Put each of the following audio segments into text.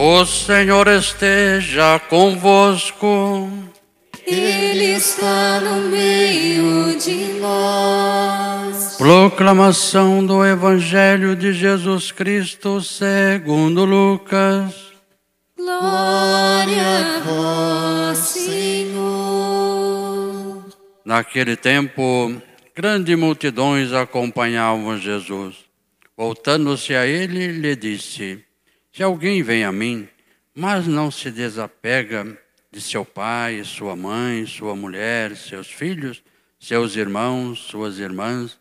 O Senhor esteja convosco. Ele está no meio de nós. Proclamação do Evangelho de Jesus Cristo segundo Lucas. Glória a vós, Senhor. Naquele tempo, grandes multidões acompanhavam Jesus. Voltando-se a ele, lhe disse: Se alguém vem a mim, mas não se desapega de seu pai, sua mãe, sua mulher, seus filhos, seus irmãos, suas irmãs,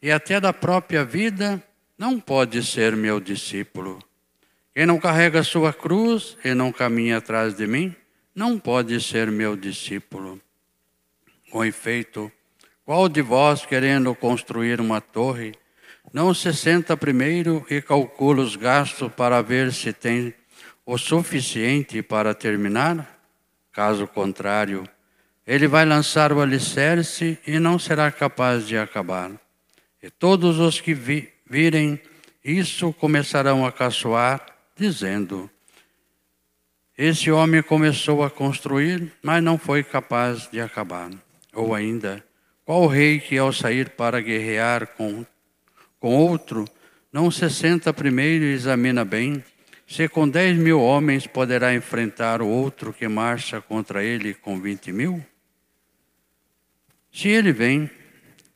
e até da própria vida, não pode ser meu discípulo. Quem não carrega sua cruz e não caminha atrás de mim, não pode ser meu discípulo. Com efeito, qual de vós, querendo construir uma torre, não se senta primeiro e calcula os gastos para ver se tem o suficiente para terminar? Caso contrário, ele vai lançar o alicerce e não será capaz de acabar. E todos os que vi, virem isso começarão a caçoar, dizendo: Esse homem começou a construir, mas não foi capaz de acabar. Ou ainda, qual rei que ao sair para guerrear com, com outro, não se senta primeiro e examina bem se com dez mil homens poderá enfrentar o outro que marcha contra ele com vinte mil? Se ele vem,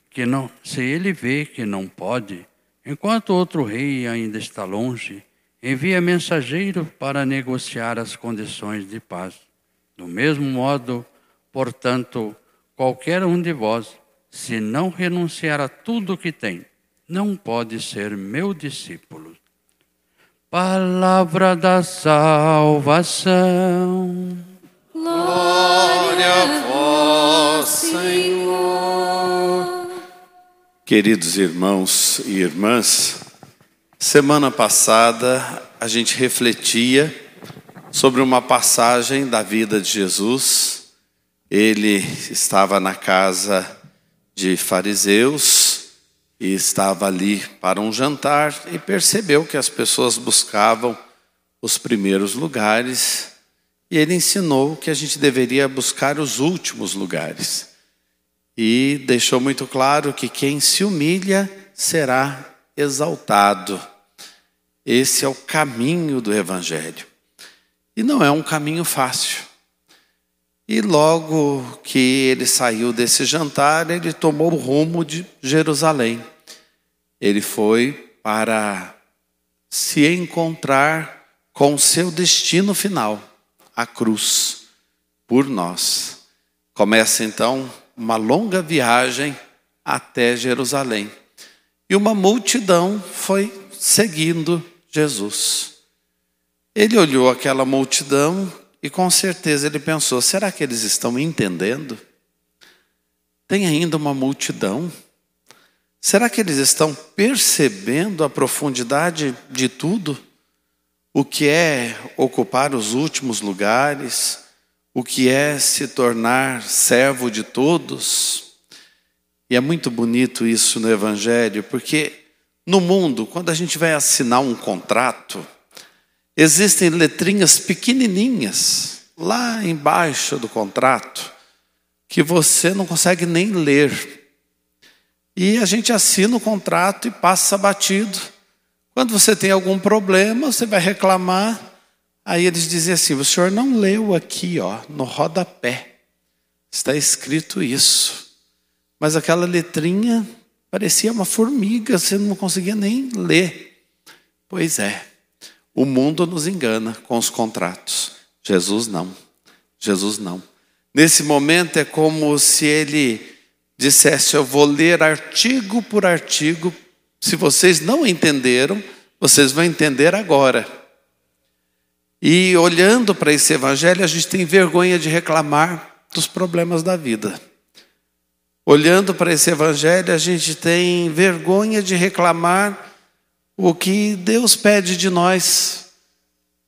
que não, se ele vê que não pode, enquanto outro rei ainda está longe, envia mensageiro para negociar as condições de paz. Do mesmo modo, portanto, qualquer um de vós, se não renunciar a tudo o que tem, não pode ser meu discípulo. Palavra da salvação. Glória a vós, Senhor. Queridos irmãos e irmãs, semana passada a gente refletia sobre uma passagem da vida de Jesus. Ele estava na casa de fariseus, e estava ali para um jantar e percebeu que as pessoas buscavam os primeiros lugares e ele ensinou que a gente deveria buscar os últimos lugares. E deixou muito claro que quem se humilha será exaltado. Esse é o caminho do Evangelho. E não é um caminho fácil. E logo que ele saiu desse jantar, ele tomou o rumo de Jerusalém. Ele foi para se encontrar com seu destino final, a cruz, por nós. Começa então uma longa viagem até Jerusalém. E uma multidão foi seguindo Jesus. Ele olhou aquela multidão e com certeza ele pensou: será que eles estão entendendo? Tem ainda uma multidão. Será que eles estão percebendo a profundidade de tudo? O que é ocupar os últimos lugares? O que é se tornar servo de todos? E é muito bonito isso no Evangelho, porque no mundo, quando a gente vai assinar um contrato, Existem letrinhas pequenininhas lá embaixo do contrato que você não consegue nem ler. E a gente assina o contrato e passa batido. Quando você tem algum problema, você vai reclamar. Aí eles dizem assim: o senhor não leu aqui, ó, no rodapé. Está escrito isso. Mas aquela letrinha parecia uma formiga, você não conseguia nem ler. Pois é. O mundo nos engana com os contratos. Jesus não. Jesus não. Nesse momento é como se ele dissesse: Eu vou ler artigo por artigo. Se vocês não entenderam, vocês vão entender agora. E olhando para esse evangelho, a gente tem vergonha de reclamar dos problemas da vida. Olhando para esse evangelho, a gente tem vergonha de reclamar o que Deus pede de nós,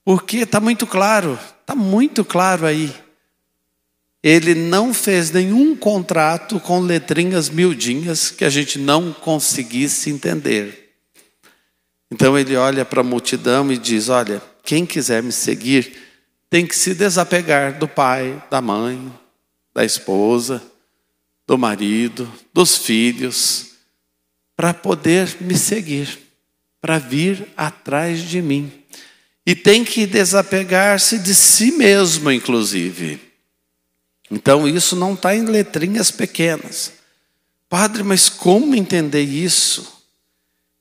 porque está muito claro, está muito claro aí. Ele não fez nenhum contrato com letrinhas miudinhas que a gente não conseguisse entender. Então ele olha para a multidão e diz: Olha, quem quiser me seguir tem que se desapegar do pai, da mãe, da esposa, do marido, dos filhos, para poder me seguir, para vir atrás de mim. E tem que desapegar-se de si mesmo, inclusive. Então, isso não está em letrinhas pequenas. Padre, mas como entender isso?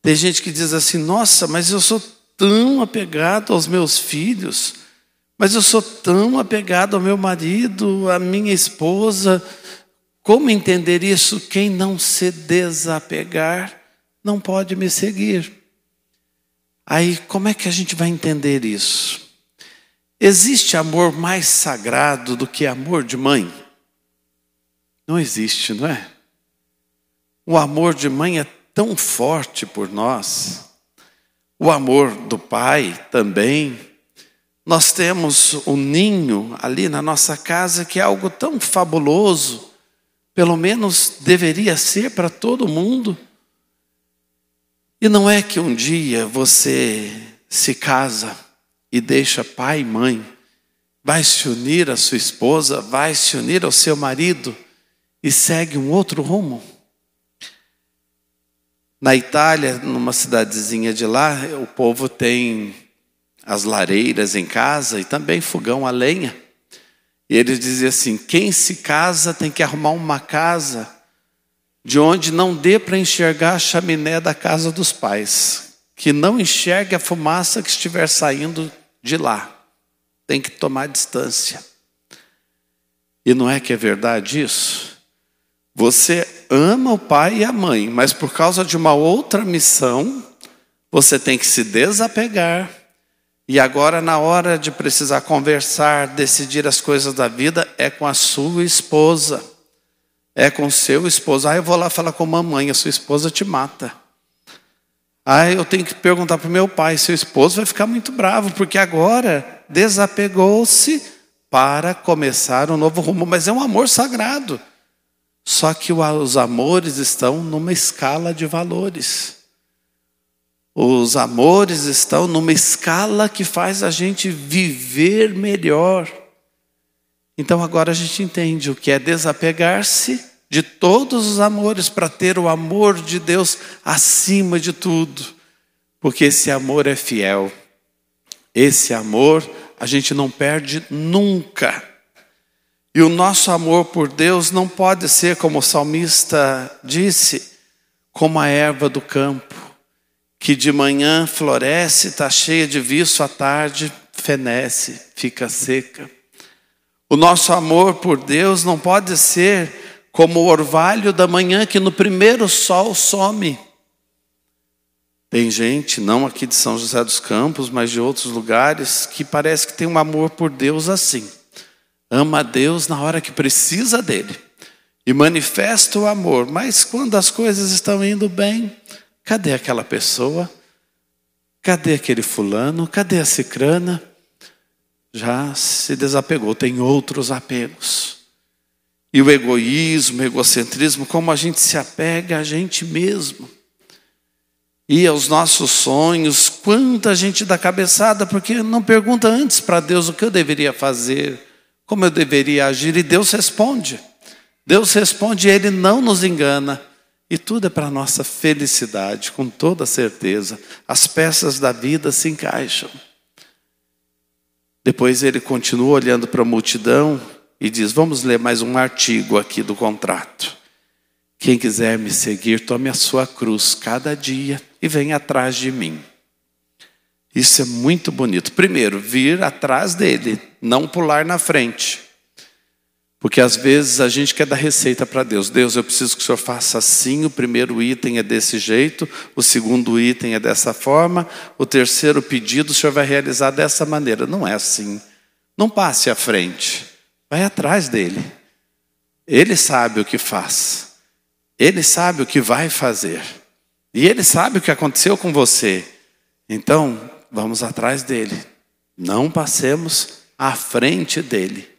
Tem gente que diz assim: nossa, mas eu sou tão apegado aos meus filhos, mas eu sou tão apegado ao meu marido, à minha esposa. Como entender isso? Quem não se desapegar não pode me seguir. Aí, como é que a gente vai entender isso? Existe amor mais sagrado do que amor de mãe? Não existe, não é? O amor de mãe é tão forte por nós. O amor do pai também. Nós temos um ninho ali na nossa casa que é algo tão fabuloso, pelo menos deveria ser para todo mundo. E não é que um dia você se casa e deixa pai e mãe, vai se unir à sua esposa, vai se unir ao seu marido e segue um outro rumo. Na Itália, numa cidadezinha de lá, o povo tem as lareiras em casa e também fogão a lenha. E ele dizia assim: quem se casa tem que arrumar uma casa de onde não dê para enxergar a chaminé da casa dos pais, que não enxergue a fumaça que estiver saindo de lá. Tem que tomar distância. E não é que é verdade isso? Você ama o pai e a mãe, mas por causa de uma outra missão, você tem que se desapegar. E agora, na hora de precisar conversar, decidir as coisas da vida, é com a sua esposa, é com seu esposo. Ah, eu vou lá falar com a mamãe, a sua esposa te mata. Aí eu tenho que perguntar para o meu pai, seu esposo vai ficar muito bravo, porque agora desapegou-se para começar um novo rumo, mas é um amor sagrado. Só que os amores estão numa escala de valores. Os amores estão numa escala que faz a gente viver melhor. Então agora a gente entende o que é desapegar-se de todos os amores para ter o amor de Deus acima de tudo, porque esse amor é fiel. Esse amor a gente não perde nunca. E o nosso amor por Deus não pode ser, como o salmista disse, como a erva do campo, que de manhã floresce, está cheia de viço, à tarde fenece, fica seca. O nosso amor por Deus não pode ser como o orvalho da manhã que no primeiro sol some. Tem gente, não aqui de São José dos Campos, mas de outros lugares, que parece que tem um amor por Deus assim. Ama a Deus na hora que precisa dele e manifesta o amor, mas quando as coisas estão indo bem, cadê aquela pessoa? Cadê aquele fulano? Cadê a cicrana? Já se desapegou, tem outros apegos. E o egoísmo, o egocentrismo, como a gente se apega a gente mesmo. E aos nossos sonhos, quanta gente dá cabeçada, porque não pergunta antes para Deus o que eu deveria fazer, como eu deveria agir, e Deus responde. Deus responde Ele não nos engana. E tudo é para a nossa felicidade, com toda certeza. As peças da vida se encaixam. Depois ele continua olhando para a multidão e diz: Vamos ler mais um artigo aqui do contrato. Quem quiser me seguir, tome a sua cruz cada dia e venha atrás de mim. Isso é muito bonito. Primeiro, vir atrás dele, não pular na frente. Porque às vezes a gente quer dar receita para Deus. Deus, eu preciso que o Senhor faça assim. O primeiro item é desse jeito, o segundo item é dessa forma, o terceiro pedido o Senhor vai realizar dessa maneira. Não é assim. Não passe à frente. Vai atrás dele. Ele sabe o que faz. Ele sabe o que vai fazer. E ele sabe o que aconteceu com você. Então, vamos atrás dele. Não passemos à frente dele.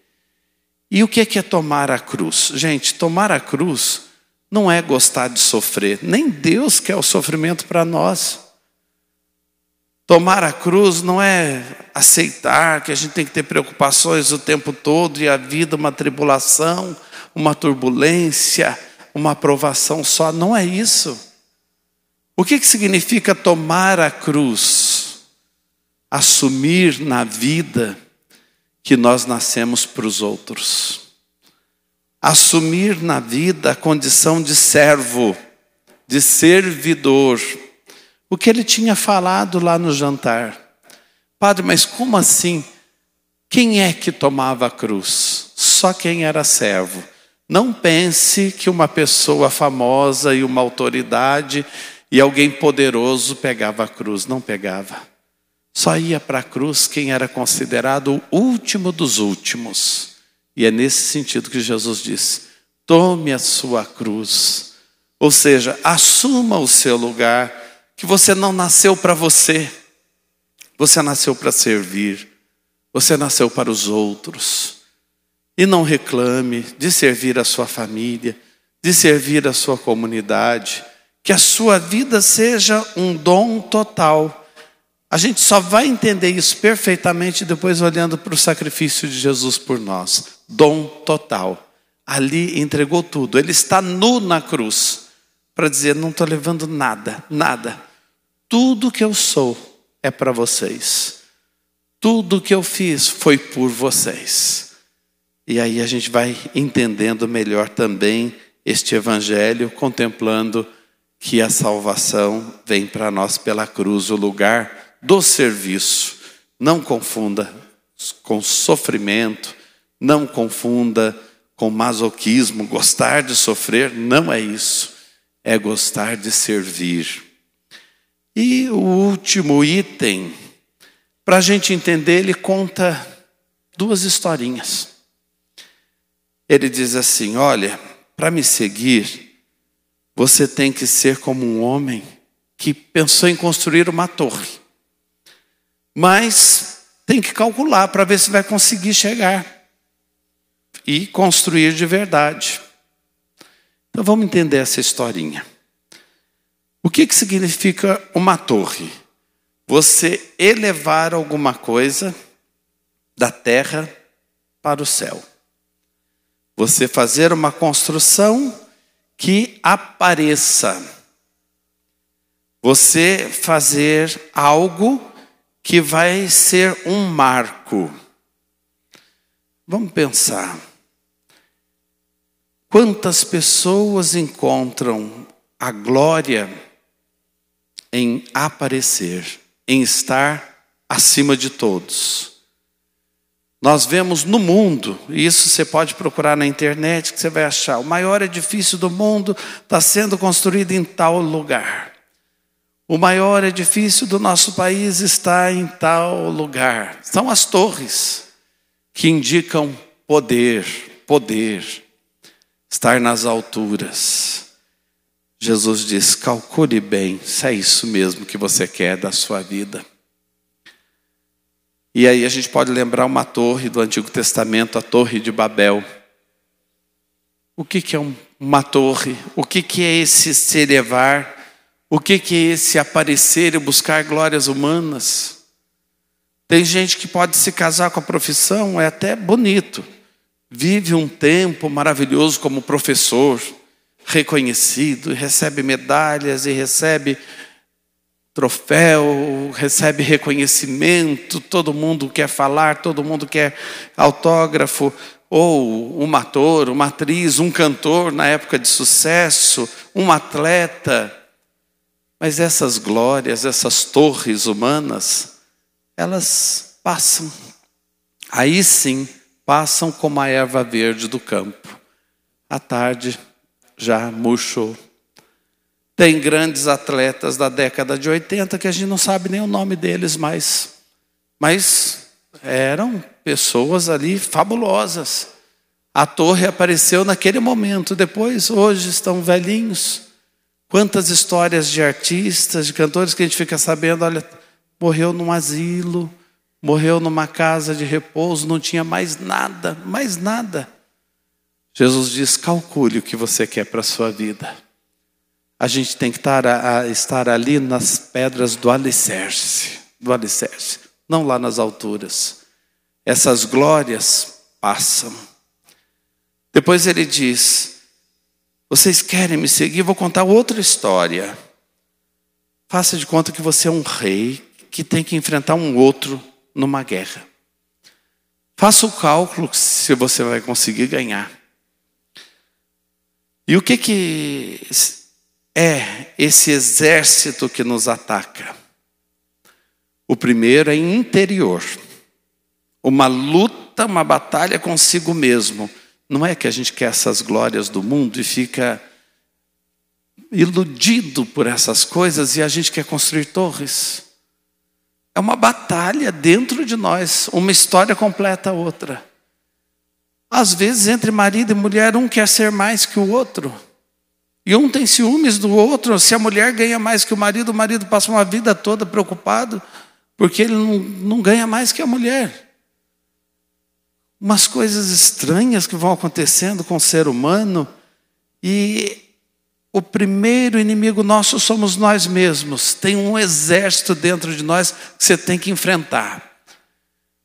E o que é tomar a cruz? Gente, tomar a cruz não é gostar de sofrer. Nem Deus quer o sofrimento para nós. Tomar a cruz não é aceitar que a gente tem que ter preocupações o tempo todo e a vida uma tribulação, uma turbulência, uma aprovação só. Não é isso. O que, que significa tomar a cruz? Assumir na vida que nós nascemos para os outros. Assumir na vida a condição de servo, de servidor o que ele tinha falado lá no jantar. Padre, mas como assim? Quem é que tomava a cruz? Só quem era servo. Não pense que uma pessoa famosa e uma autoridade e alguém poderoso pegava a cruz. Não pegava. Só ia para a cruz quem era considerado o último dos últimos. E é nesse sentido que Jesus disse: tome a sua cruz. Ou seja, assuma o seu lugar que você não nasceu para você, você nasceu para servir, você nasceu para os outros. E não reclame de servir a sua família, de servir a sua comunidade, que a sua vida seja um dom total. A gente só vai entender isso perfeitamente depois olhando para o sacrifício de Jesus por nós. Dom total. Ali entregou tudo. Ele está nu na cruz para dizer: não estou levando nada, nada. Tudo que eu sou é para vocês. Tudo que eu fiz foi por vocês. E aí a gente vai entendendo melhor também este evangelho, contemplando que a salvação vem para nós pela cruz, o lugar do serviço. Não confunda com sofrimento, não confunda com masoquismo, gostar de sofrer, não é isso. É gostar de servir. E o último item, para a gente entender, ele conta duas historinhas. Ele diz assim: Olha, para me seguir, você tem que ser como um homem que pensou em construir uma torre, mas tem que calcular para ver se vai conseguir chegar e construir de verdade. Então vamos entender essa historinha. O que, que significa uma torre? Você elevar alguma coisa da terra para o céu. Você fazer uma construção que apareça. Você fazer algo que vai ser um marco. Vamos pensar. Quantas pessoas encontram a glória em aparecer, em estar acima de todos. Nós vemos no mundo, e isso você pode procurar na internet, que você vai achar, o maior edifício do mundo está sendo construído em tal lugar. O maior edifício do nosso país está em tal lugar. São as torres que indicam poder, poder, estar nas alturas. Jesus diz: calcule bem se é isso mesmo que você quer da sua vida. E aí a gente pode lembrar uma torre do Antigo Testamento, a Torre de Babel. O que, que é uma torre? O que, que é esse se elevar? O que, que é esse aparecer e buscar glórias humanas? Tem gente que pode se casar com a profissão, é até bonito. Vive um tempo maravilhoso como professor, reconhecido, recebe medalhas e recebe troféu, recebe reconhecimento, todo mundo quer falar, todo mundo quer autógrafo, ou um ator, uma atriz, um cantor na época de sucesso, um atleta. Mas essas glórias, essas torres humanas, elas passam. Aí sim, passam como a erva verde do campo. À tarde, já murchou. Tem grandes atletas da década de 80 que a gente não sabe nem o nome deles mais. Mas eram pessoas ali fabulosas. A torre apareceu naquele momento, depois, hoje estão velhinhos. Quantas histórias de artistas, de cantores que a gente fica sabendo, olha, morreu num asilo, morreu numa casa de repouso, não tinha mais nada, mais nada. Jesus diz: calcule o que você quer para a sua vida. A gente tem que estar, a, a estar ali nas pedras do alicerce. do alicerce, não lá nas alturas. Essas glórias passam. Depois ele diz: Vocês querem me seguir? Vou contar outra história. Faça de conta que você é um rei que tem que enfrentar um outro numa guerra. Faça o cálculo se você vai conseguir ganhar. E o que, que é esse exército que nos ataca? O primeiro é interior. Uma luta, uma batalha consigo mesmo. Não é que a gente quer essas glórias do mundo e fica iludido por essas coisas e a gente quer construir torres. É uma batalha dentro de nós, uma história completa a outra. Às vezes, entre marido e mulher, um quer ser mais que o outro. E um tem ciúmes do outro. Se a mulher ganha mais que o marido, o marido passa uma vida toda preocupado, porque ele não, não ganha mais que a mulher. Umas coisas estranhas que vão acontecendo com o ser humano. E o primeiro inimigo nosso somos nós mesmos. Tem um exército dentro de nós que você tem que enfrentar.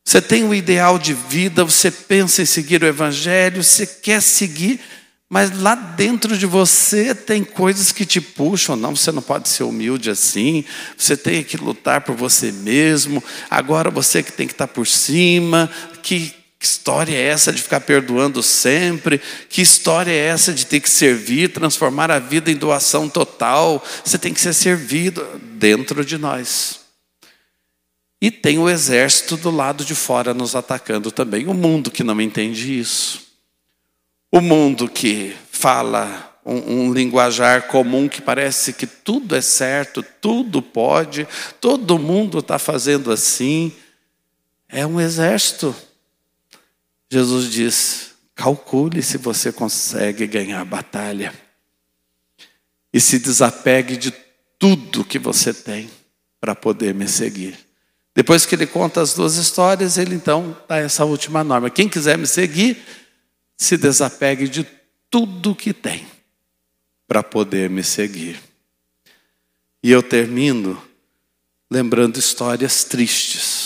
Você tem um ideal de vida, você pensa em seguir o Evangelho, você quer seguir, mas lá dentro de você tem coisas que te puxam. Não, você não pode ser humilde assim, você tem que lutar por você mesmo. Agora você que tem que estar por cima, que que história é essa de ficar perdoando sempre? Que história é essa de ter que servir, transformar a vida em doação total? Você tem que ser servido dentro de nós. E tem o exército do lado de fora nos atacando também. O mundo que não entende isso. O mundo que fala um, um, linguajar comum que parece que tudo é certo, tudo pode, todo mundo está fazendo assim. É um exército. Jesus diz: calcule se você consegue ganhar a batalha. E se desapegue de tudo que você tem para poder me seguir. Depois que ele conta as duas histórias, ele então dá essa última norma. Quem quiser me seguir, se desapegue de tudo que tem para poder me seguir. E eu termino lembrando histórias tristes.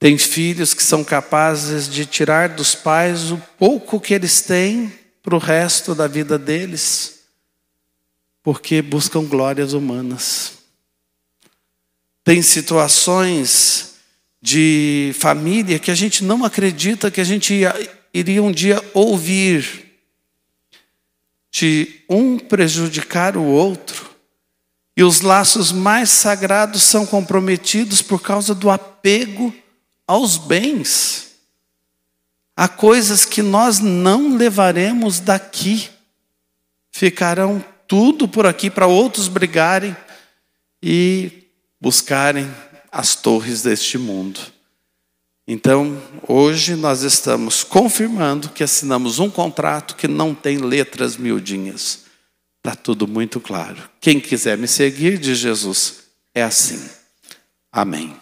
Tem filhos que são capazes de tirar dos pais o pouco que eles têm para o resto da vida deles, porque buscam glórias humanas. Tem situações de família que a gente não acredita que a gente ia, iria um dia ouvir de um prejudicar o outro. E os laços mais sagrados são comprometidos por causa do apego aos bens, a coisas que nós não levaremos daqui. Ficarão tudo por aqui para outros brigarem e buscarem as torres deste mundo. Então, hoje nós estamos confirmando que assinamos um contrato que não tem letras miudinhas. Está tudo muito claro. Quem quiser me seguir, de Jesus, é assim. Amém.